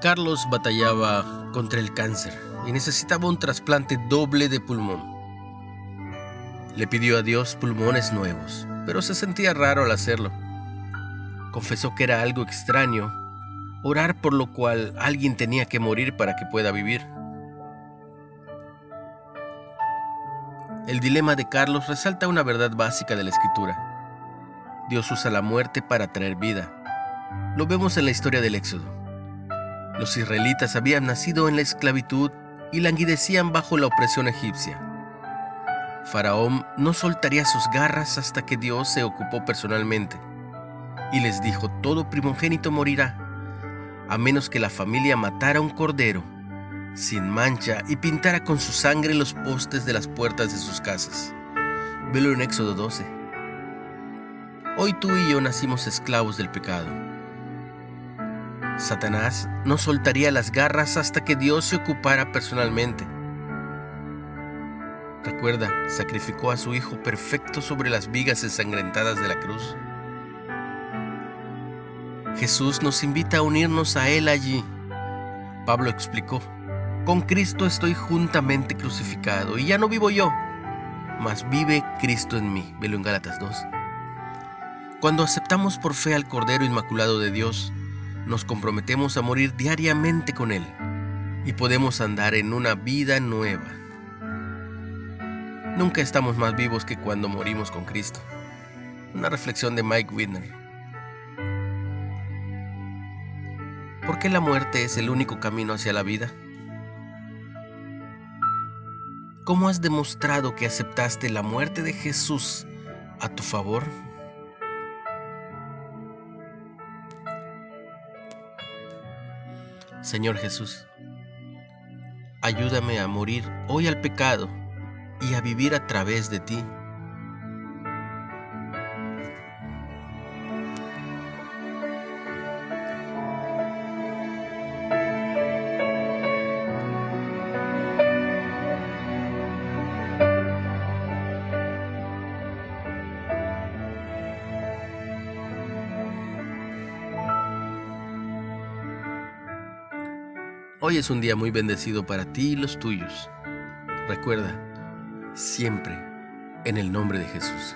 Carlos batallaba contra el cáncer y necesitaba un trasplante doble de pulmón. Le pidió a Dios pulmones nuevos, pero se sentía raro al hacerlo. Confesó que era algo extraño orar por lo cual alguien tenía que morir para que pueda vivir. El dilema de Carlos resalta una verdad básica de la escritura. Dios usa la muerte para traer vida. Lo vemos en la historia del Éxodo. Los israelitas habían nacido en la esclavitud y languidecían bajo la opresión egipcia. Faraón no soltaría sus garras hasta que Dios se ocupó personalmente y les dijo, todo primogénito morirá, a menos que la familia matara un cordero sin mancha y pintara con su sangre los postes de las puertas de sus casas. Velo en Éxodo 12. Hoy tú y yo nacimos esclavos del pecado. Satanás no soltaría las garras hasta que Dios se ocupara personalmente. Recuerda, sacrificó a su Hijo perfecto sobre las vigas ensangrentadas de la cruz. Jesús nos invita a unirnos a Él allí. Pablo explicó, con Cristo estoy juntamente crucificado y ya no vivo yo, mas vive Cristo en mí. Velo en Gálatas 2. Cuando aceptamos por fe al Cordero Inmaculado de Dios, nos comprometemos a morir diariamente con Él y podemos andar en una vida nueva. Nunca estamos más vivos que cuando morimos con Cristo. Una reflexión de Mike Widner. ¿Por qué la muerte es el único camino hacia la vida? ¿Cómo has demostrado que aceptaste la muerte de Jesús a tu favor? Señor Jesús, ayúdame a morir hoy al pecado y a vivir a través de ti. Hoy es un día muy bendecido para ti y los tuyos. Recuerda, siempre en el nombre de Jesús.